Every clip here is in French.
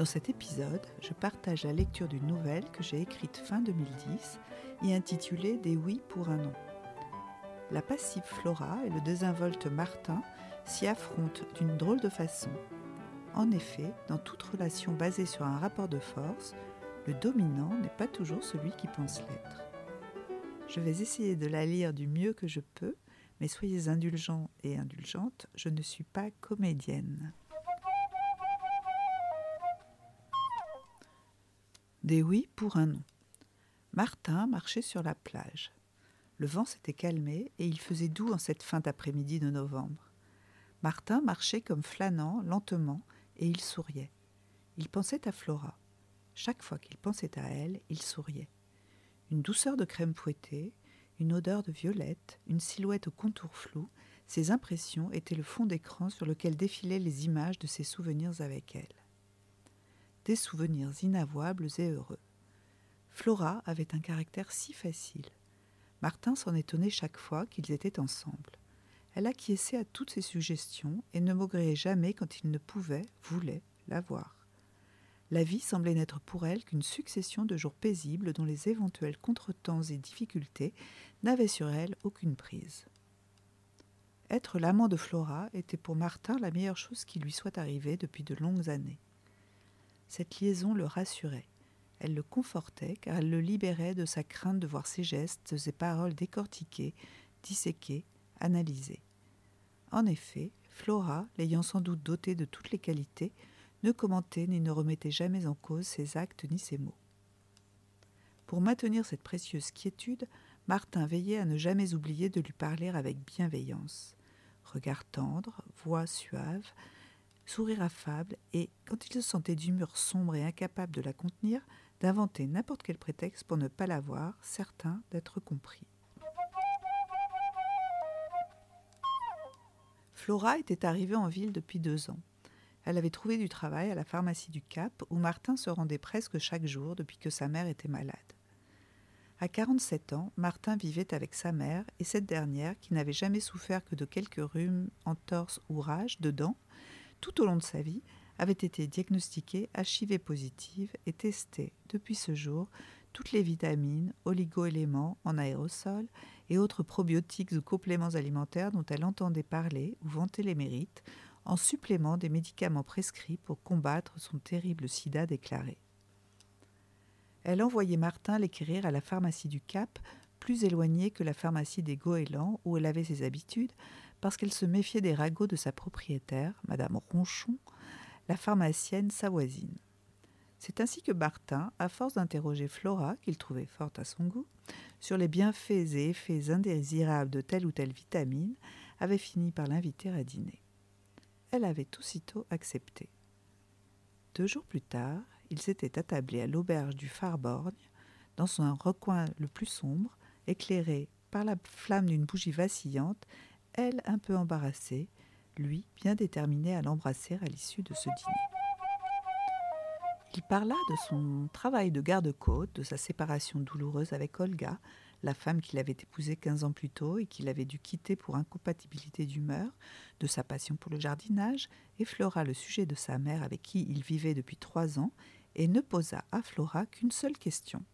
Dans cet épisode, je partage la lecture d'une nouvelle que j'ai écrite fin 2010 et intitulée Des oui pour un non. La passive Flora et le désinvolte Martin s'y affrontent d'une drôle de façon. En effet, dans toute relation basée sur un rapport de force, le dominant n'est pas toujours celui qui pense l'être. Je vais essayer de la lire du mieux que je peux, mais soyez indulgents et indulgentes, je ne suis pas comédienne. Des oui pour un non. Martin marchait sur la plage. Le vent s'était calmé et il faisait doux en cette fin d'après-midi de novembre. Martin marchait comme flânant, lentement, et il souriait. Il pensait à Flora. Chaque fois qu'il pensait à elle, il souriait. Une douceur de crème fouettée, une odeur de violette, une silhouette au contour flou, ces impressions étaient le fond d'écran sur lequel défilaient les images de ses souvenirs avec elle. Des souvenirs inavouables et heureux. Flora avait un caractère si facile. Martin s'en étonnait chaque fois qu'ils étaient ensemble. Elle acquiesçait à toutes ses suggestions et ne maugréait jamais quand il ne pouvait, voulait, la voir. La vie semblait n'être pour elle qu'une succession de jours paisibles dont les éventuels contretemps et difficultés n'avaient sur elle aucune prise. Être l'amant de Flora était pour Martin la meilleure chose qui lui soit arrivée depuis de longues années. Cette liaison le rassurait. Elle le confortait car elle le libérait de sa crainte de voir ses gestes et paroles décortiqués, disséqués, analysés. En effet, Flora, l'ayant sans doute doté de toutes les qualités, ne commentait ni ne remettait jamais en cause ses actes ni ses mots. Pour maintenir cette précieuse quiétude, Martin veillait à ne jamais oublier de lui parler avec bienveillance. Regard tendre, voix suave, sourire affable, et, quand il se sentait d'humeur sombre et incapable de la contenir, d'inventer n'importe quel prétexte pour ne pas la voir, certain d'être compris. Flora était arrivée en ville depuis deux ans. Elle avait trouvé du travail à la pharmacie du Cap, où Martin se rendait presque chaque jour depuis que sa mère était malade. À 47 ans, Martin vivait avec sa mère et cette dernière, qui n'avait jamais souffert que de quelques rhumes, entorses ou rages de dents, tout au long de sa vie, avait été diagnostiquée HIV positive et testée depuis ce jour toutes les vitamines, oligo-éléments en aérosol et autres probiotiques ou compléments alimentaires dont elle entendait parler ou vanter les mérites, en supplément des médicaments prescrits pour combattre son terrible sida déclaré. Elle envoyait Martin l'écrire à la pharmacie du Cap, plus éloignée que la pharmacie des Goélands où elle avait ses habitudes, parce qu'elle se méfiait des ragots de sa propriétaire, Madame Ronchon, la pharmacienne sa voisine. C'est ainsi que Martin, à force d'interroger Flora, qu'il trouvait forte à son goût, sur les bienfaits et effets indésirables de telle ou telle vitamine, avait fini par l'inviter à dîner elle avait aussitôt accepté. Deux jours plus tard, ils s'étaient attablés à l'auberge du Phare-Borgne, dans son recoin le plus sombre, éclairé par la flamme d'une bougie vacillante, elle un peu embarrassée, lui bien déterminé à l'embrasser à l'issue de ce dîner. Il parla de son travail de garde-côte, de sa séparation douloureuse avec Olga, la femme qu'il avait épousée quinze ans plus tôt et qu'il avait dû quitter pour incompatibilité d'humeur, de sa passion pour le jardinage, effleura le sujet de sa mère avec qui il vivait depuis trois ans et ne posa à Flora qu'une seule question.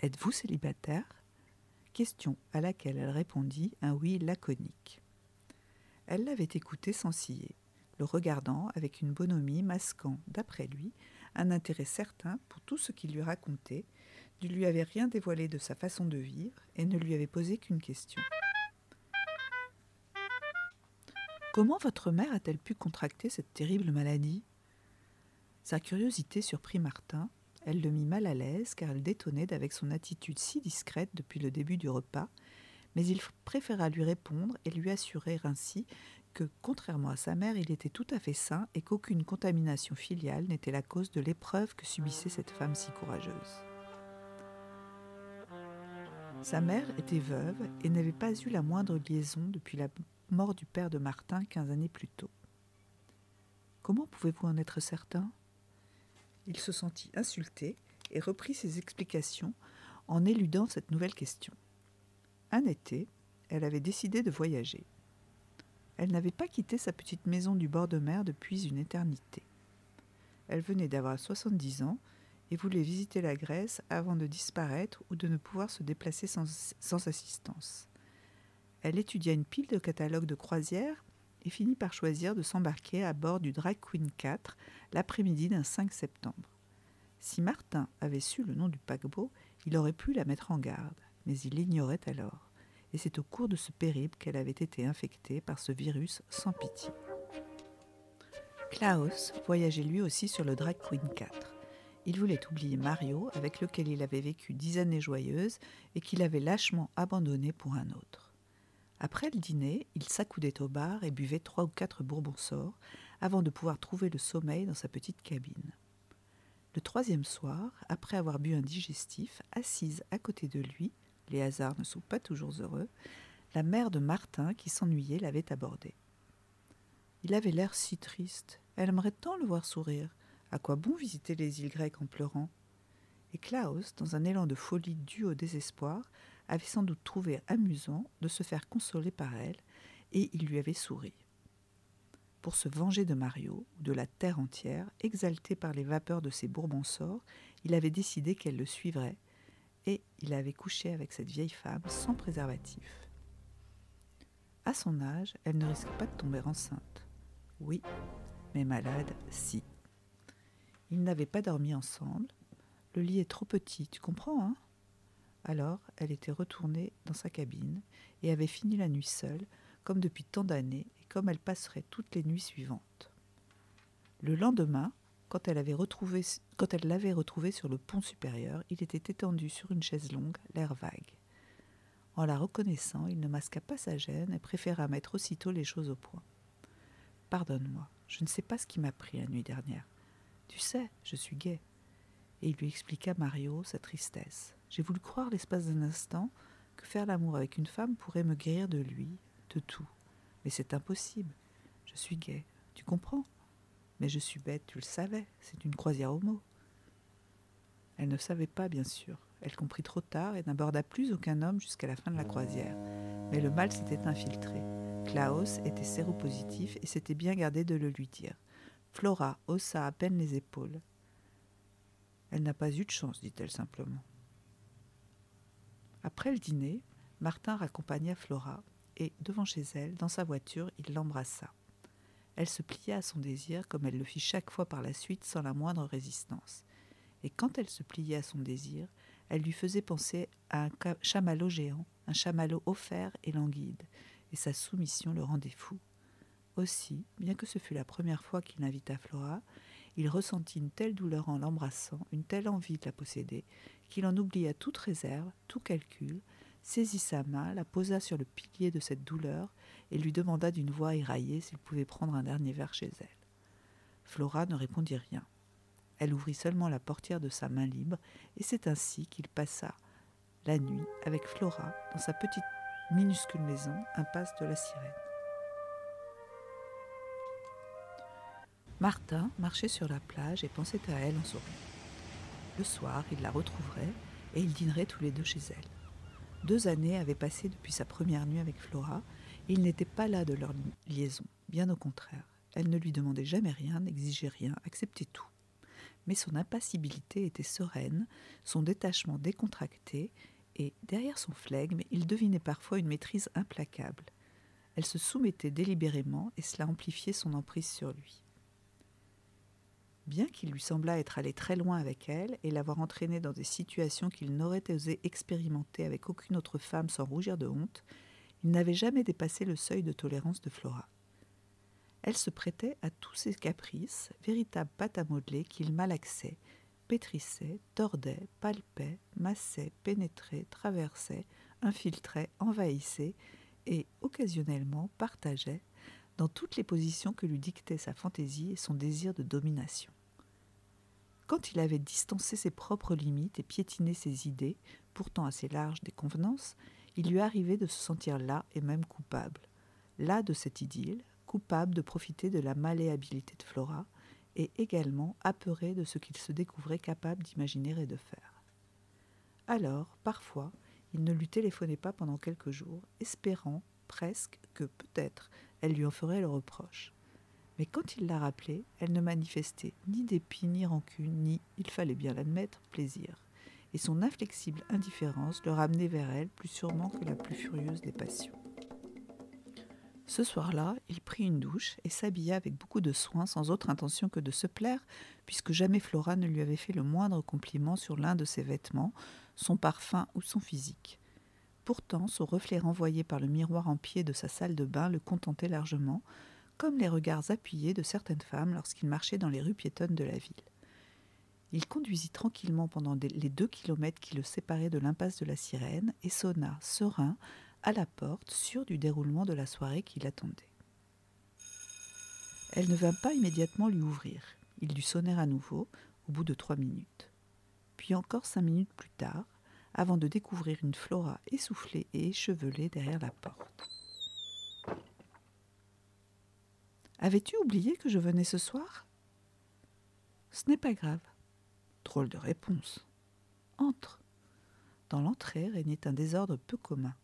Êtes-vous célibataire? Question à laquelle elle répondit un oui laconique. Elle l'avait écouté sans ciller, le regardant avec une bonhomie masquant, d'après lui, un intérêt certain pour tout ce qu'il lui racontait, ne lui avait rien dévoilé de sa façon de vivre et ne lui avait posé qu'une question. Comment votre mère a-t-elle pu contracter cette terrible maladie? Sa curiosité surprit Martin. Elle le mit mal à l'aise car elle détonnait d'avec son attitude si discrète depuis le début du repas, mais il préféra lui répondre et lui assurer ainsi que, contrairement à sa mère, il était tout à fait sain et qu'aucune contamination filiale n'était la cause de l'épreuve que subissait cette femme si courageuse. Sa mère était veuve et n'avait pas eu la moindre liaison depuis la mort du père de Martin quinze années plus tôt. Comment pouvez-vous en être certain? Il se sentit insulté et reprit ses explications en éludant cette nouvelle question. Un été, elle avait décidé de voyager. Elle n'avait pas quitté sa petite maison du bord de mer depuis une éternité. Elle venait d'avoir 70 ans et voulait visiter la Grèce avant de disparaître ou de ne pouvoir se déplacer sans, sans assistance. Elle étudia une pile de catalogues de croisières finit par choisir de s'embarquer à bord du Drag Queen 4 l'après-midi d'un 5 septembre. Si Martin avait su le nom du paquebot, il aurait pu la mettre en garde, mais il l'ignorait alors, et c'est au cours de ce périple qu'elle avait été infectée par ce virus sans pitié. Klaus voyageait lui aussi sur le Drag Queen 4. Il voulait oublier Mario, avec lequel il avait vécu dix années joyeuses et qu'il avait lâchement abandonné pour un autre. Après le dîner, il s'accoudait au bar et buvait trois ou quatre bourbons sorts avant de pouvoir trouver le sommeil dans sa petite cabine. Le troisième soir, après avoir bu un digestif, assise à côté de lui, les hasards ne sont pas toujours heureux, la mère de Martin, qui s'ennuyait, l'avait abordé. Il avait l'air si triste. Elle aimerait tant le voir sourire. À quoi bon visiter les îles grecques en pleurant? Et Klaus, dans un élan de folie dû au désespoir, avait sans doute trouvé amusant de se faire consoler par elle, et il lui avait souri. Pour se venger de Mario, ou de la terre entière, exalté par les vapeurs de ses bourbons-sorts, il avait décidé qu'elle le suivrait, et il avait couché avec cette vieille femme sans préservatif. À son âge, elle ne risque pas de tomber enceinte. Oui, mais malade, si. Ils n'avaient pas dormi ensemble. Le lit est trop petit, tu comprends, hein? Alors, elle était retournée dans sa cabine et avait fini la nuit seule, comme depuis tant d'années, et comme elle passerait toutes les nuits suivantes. Le lendemain, quand elle, l'avait retrouvé sur le pont supérieur, il était étendu sur une chaise longue, l'air vague. En la reconnaissant, il ne masqua pas sa gêne et préféra mettre aussitôt les choses au point. Pardonne-moi, je ne sais pas ce qui m'a pris la nuit dernière. Tu sais, je suis gai. Et il lui expliqua Mario sa tristesse. J'ai voulu croire l'espace d'un instant que faire l'amour avec une femme pourrait me guérir de lui, de tout. Mais c'est impossible. Je suis gai, tu comprends? Mais je suis bête, tu le savais, c'est une croisière homo. Elle ne savait pas, bien sûr. Elle comprit trop tard et n'aborda plus aucun homme jusqu'à la fin de la croisière. Mais le mal s'était infiltré. Klaus était séropositif et s'était bien gardé de le lui dire. Flora haussa à peine les épaules. Elle n'a pas eu de chance, dit-elle simplement. Après le dîner, Martin raccompagna Flora et, devant chez elle, dans sa voiture, il l'embrassa. Elle se plia à son désir comme elle le fit chaque fois par la suite sans la moindre résistance. Et quand elle se pliait à son désir, elle lui faisait penser à un chamallow géant, un chamallow offert et languide, et sa soumission le rendait fou. Aussi, bien que ce fût la première fois qu'il invita Flora, il ressentit une telle douleur en l'embrassant, une telle envie de la posséder, qu'il en oublia toute réserve, tout calcul, saisit sa main, la posa sur le pilier de cette douleur et lui demanda d'une voix éraillée s'il pouvait prendre un dernier verre chez elle. Flora ne répondit rien. Elle ouvrit seulement la portière de sa main libre, et c'est ainsi qu'il passa la nuit avec Flora dans sa petite minuscule maison, impasse de la Sirène. Martin marchait sur la plage et pensait à elle en souriant. Le soir, il la retrouverait et ils dîneraient tous les deux chez elle. Deux années avaient passé depuis sa première nuit avec Flora il n'était pas là de leur liaison, bien au contraire. Elle ne lui demandait jamais rien, n'exigeait rien, acceptait tout. Mais son impassibilité était sereine, son détachement décontracté et, derrière son flegme, il devinait parfois une maîtrise implacable. Elle se soumettait délibérément et cela amplifiait son emprise sur lui. Bien qu'il lui semblât être allé très loin avec elle et l'avoir entraînée dans des situations qu'il n'aurait osé expérimenter avec aucune autre femme sans rougir de honte, il n'avait jamais dépassé le seuil de tolérance de Flora. Elle se prêtait à tous ses caprices, véritable pâte à modeler qu'il malaxait pétrissait, tordait, palpait, massait, pénétrait, traversait, infiltrait, envahissait et occasionnellement partageait dans toutes les positions que lui dictait sa fantaisie et son désir de domination. Quand il avait distancé ses propres limites et piétiné ses idées, pourtant assez larges des convenances, il lui arrivait de se sentir là et même coupable, là de cette idylle, coupable de profiter de la malléabilité de Flora, et également apeuré de ce qu'il se découvrait capable d'imaginer et de faire. Alors, parfois, il ne lui téléphonait pas pendant quelques jours, espérant presque que peut-être elle lui en ferait le reproche. Mais quand il l'a rappelée, elle ne manifestait ni dépit, ni rancune, ni, il fallait bien l'admettre, plaisir. Et son inflexible indifférence le ramenait vers elle plus sûrement que la plus furieuse des passions. Ce soir-là, il prit une douche et s'habilla avec beaucoup de soin, sans autre intention que de se plaire, puisque jamais Flora ne lui avait fait le moindre compliment sur l'un de ses vêtements, son parfum ou son physique. Pourtant, son reflet renvoyé par le miroir en pied de sa salle de bain le contentait largement, comme les regards appuyés de certaines femmes lorsqu'il marchait dans les rues piétonnes de la ville. Il conduisit tranquillement pendant les deux kilomètres qui le séparaient de l'impasse de la Sirène et sonna, serein, à la porte, sûre du déroulement de la soirée qui l'attendait. Elle ne vint pas immédiatement lui ouvrir. Il dut sonner à nouveau, au bout de trois minutes. Puis encore cinq minutes plus tard, avant de découvrir une Flora essoufflée et échevelée derrière la porte. Avais-tu oublié que je venais ce soir? Ce n'est pas grave. Drôle de réponse. Entre. Dans l'entrée régnait un désordre peu commun.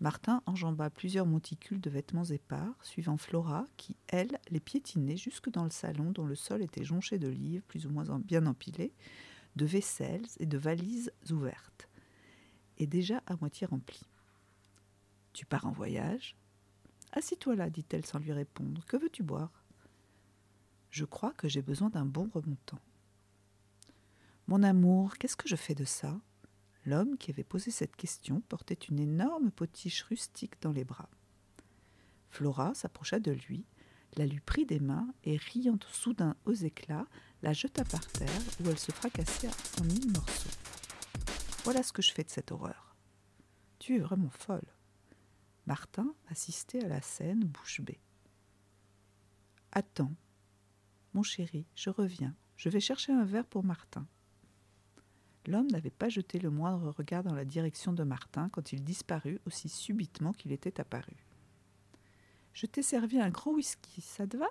Martin enjamba plusieurs monticules de vêtements épars, suivant Flora, qui, elle, les piétinait jusque dans le salon dont le sol était jonché de livres plus ou moins bien empilés, de vaisselles et de valises ouvertes, et déjà à moitié remplies. Tu pars en voyage? Assis-toi là, dit-elle sans lui répondre. Que veux-tu boire? Je crois que j'ai besoin d'un bon remontant. Mon amour, qu'est-ce que je fais de ça? L'homme qui avait posé cette question portait une énorme potiche rustique dans les bras. Flora s'approcha de lui, la lui prit des mains et, riant soudain aux éclats, la jeta par terre où elle se fracassait en mille morceaux. Voilà ce que je fais de cette horreur. Tu es vraiment folle. Martin assistait à la scène bouche bée. Attends. Mon chéri, je reviens. Je vais chercher un verre pour Martin. L'homme n'avait pas jeté le moindre regard dans la direction de Martin quand il disparut aussi subitement qu'il était apparu. Je t'ai servi un grand whisky, ça te va?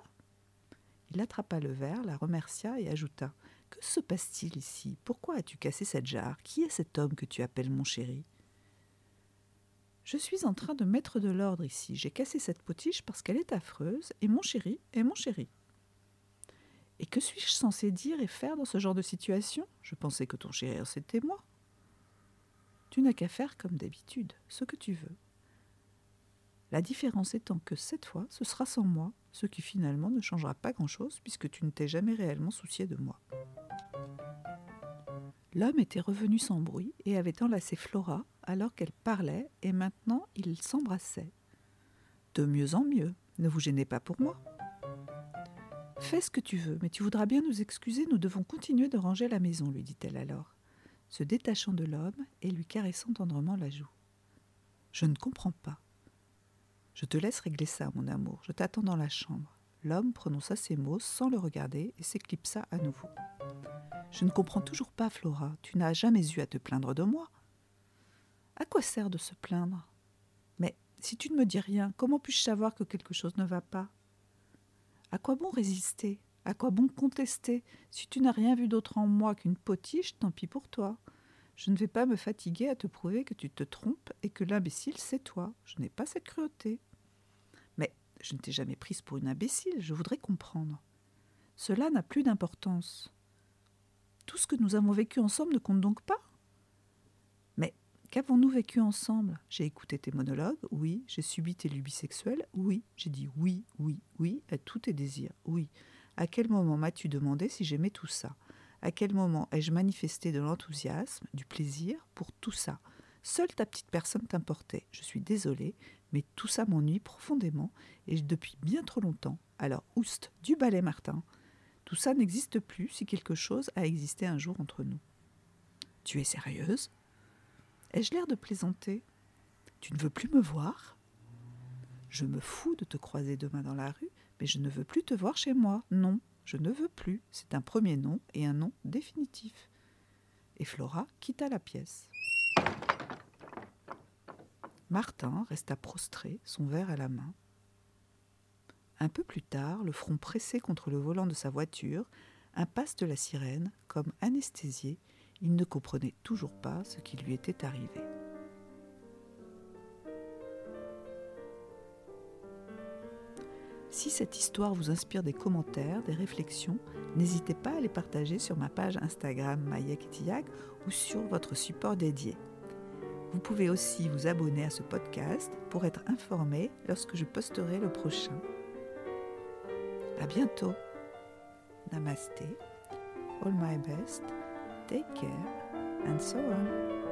Il attrapa le verre, la remercia et ajouta Que se passe-t-il ici? Pourquoi as-tu cassé cette jarre? Qui est cet homme que tu appelles mon chéri? Je suis en train de mettre de l'ordre ici. J'ai cassé cette potiche parce qu'elle est affreuse, et mon chéri est mon chéri. Et que suis-je censé dire et faire dans ce genre de situation? Je pensais que ton chéri, c'était moi. Tu n'as qu'à faire comme d'habitude, ce que tu veux. La différence étant que cette fois, ce sera sans moi, ce qui finalement ne changera pas grand-chose puisque tu ne t'es jamais réellement soucié de moi. L'homme était revenu sans bruit et avait enlacé Flora alors qu'elle parlait et maintenant ils s'embrassaient. De mieux en mieux, ne vous gênez pas pour moi. Fais ce que tu veux, mais tu voudras bien nous excuser, nous devons continuer de ranger la maison, lui dit-elle alors, se détachant de l'homme et lui caressant tendrement la joue. Je ne comprends pas. Je te laisse régler ça, mon amour, je t'attends dans la chambre. L'homme prononça ces mots sans le regarder et s'éclipsa à nouveau. Je ne comprends toujours pas, Flora, tu n'as jamais eu à te plaindre de moi. À quoi sert de se plaindre? Mais si tu ne me dis rien, comment puis-je savoir que quelque chose ne va pas? À quoi bon résister? À quoi bon contester? Si tu n'as rien vu d'autre en moi qu'une potiche, tant pis pour toi. Je ne vais pas me fatiguer à te prouver que tu te trompes et que l'imbécile, c'est toi. Je n'ai pas cette cruauté. Mais je ne t'ai jamais prise pour une imbécile, je voudrais comprendre. Cela n'a plus d'importance. Tout ce que nous avons vécu ensemble ne compte donc pas? Qu'avons-nous vécu ensemble? J'ai écouté tes monologues, oui. J'ai subi tes lubies sexuelles, oui. J'ai dit oui, oui, oui à tous tes désirs, oui. À quel moment m'as-tu demandé si j'aimais tout ça? À quel moment ai-je manifesté de l'enthousiasme, du plaisir pour tout ça? Seule ta petite personne t'importait. Je suis désolée, mais tout ça m'ennuie profondément et depuis bien trop longtemps. Alors, oust, du balai, Martin. Tout ça n'existe plus si quelque chose a existé un jour entre nous. Tu es sérieuse? Ai-je l'air de plaisanter? Tu ne veux plus me voir? Je me fous de te croiser demain dans la rue, mais je ne veux plus te voir chez moi. Non, je ne veux plus. C'est un premier nom et un nom définitif. Et Flora quitta la pièce. Martin resta prostré, son verre à la main. Un peu plus tard, le front pressé contre le volant de sa voiture, impasse de la sirène, comme anesthésié, il ne comprenait toujours pas ce qui lui était arrivé. Si cette histoire vous inspire des commentaires, des réflexions, n'hésitez pas à les partager sur ma page Instagram Mayek ou sur votre support dédié. Vous pouvez aussi vous abonner à ce podcast pour être informé lorsque je posterai le prochain. À bientôt. Namaste. All my best. Take care and so on.